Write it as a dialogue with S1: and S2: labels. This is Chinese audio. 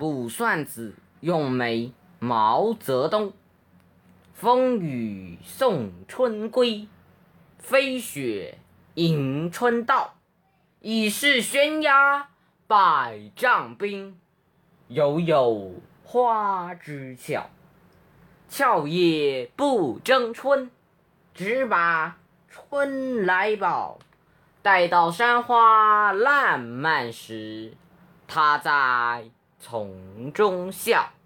S1: 卜算子·咏梅·毛泽东。风雨送春归，飞雪迎春到。已是悬崖百丈冰，犹有花枝俏。俏也不争春，只把春来报。待到山花烂漫时，他在从中笑。